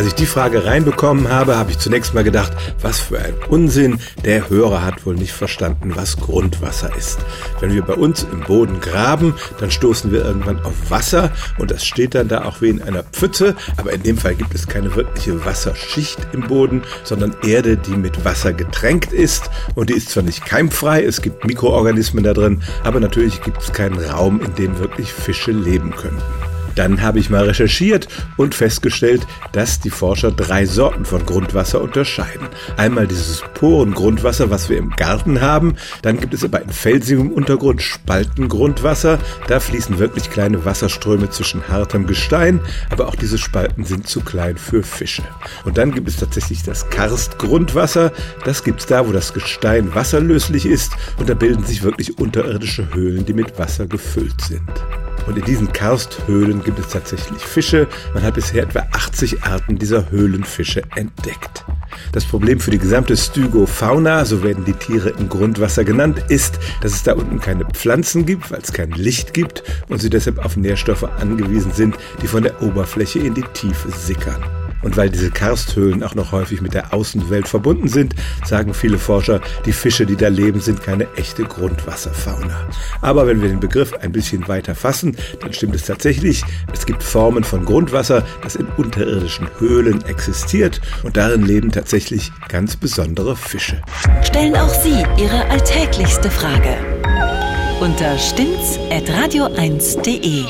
Als ich die Frage reinbekommen habe, habe ich zunächst mal gedacht, was für ein Unsinn. Der Hörer hat wohl nicht verstanden, was Grundwasser ist. Wenn wir bei uns im Boden graben, dann stoßen wir irgendwann auf Wasser und das steht dann da auch wie in einer Pfütze. Aber in dem Fall gibt es keine wirkliche Wasserschicht im Boden, sondern Erde, die mit Wasser getränkt ist. Und die ist zwar nicht keimfrei, es gibt Mikroorganismen da drin, aber natürlich gibt es keinen Raum, in dem wirklich Fische leben könnten. Dann habe ich mal recherchiert und festgestellt, dass die Forscher drei Sorten von Grundwasser unterscheiden. Einmal dieses Porengrundwasser, was wir im Garten haben. Dann gibt es aber in felsigem Untergrund Spaltengrundwasser. Da fließen wirklich kleine Wasserströme zwischen hartem Gestein, aber auch diese Spalten sind zu klein für Fische. Und dann gibt es tatsächlich das Karstgrundwasser. Das gibt es da, wo das Gestein wasserlöslich ist und da bilden sich wirklich unterirdische Höhlen, die mit Wasser gefüllt sind. Und in diesen Karsthöhlen gibt es tatsächlich Fische. Man hat bisher etwa 80 Arten dieser Höhlenfische entdeckt. Das Problem für die gesamte Stygofauna, so werden die Tiere im Grundwasser genannt, ist, dass es da unten keine Pflanzen gibt, weil es kein Licht gibt und sie deshalb auf Nährstoffe angewiesen sind, die von der Oberfläche in die Tiefe sickern. Und weil diese Karsthöhlen auch noch häufig mit der Außenwelt verbunden sind, sagen viele Forscher, die Fische, die da leben, sind keine echte Grundwasserfauna. Aber wenn wir den Begriff ein bisschen weiter fassen, dann stimmt es tatsächlich. Es gibt Formen von Grundwasser, das in unterirdischen Höhlen existiert und darin leben tatsächlich ganz besondere Fische. Stellen auch Sie Ihre alltäglichste Frage unter stimmtz.radio1.de.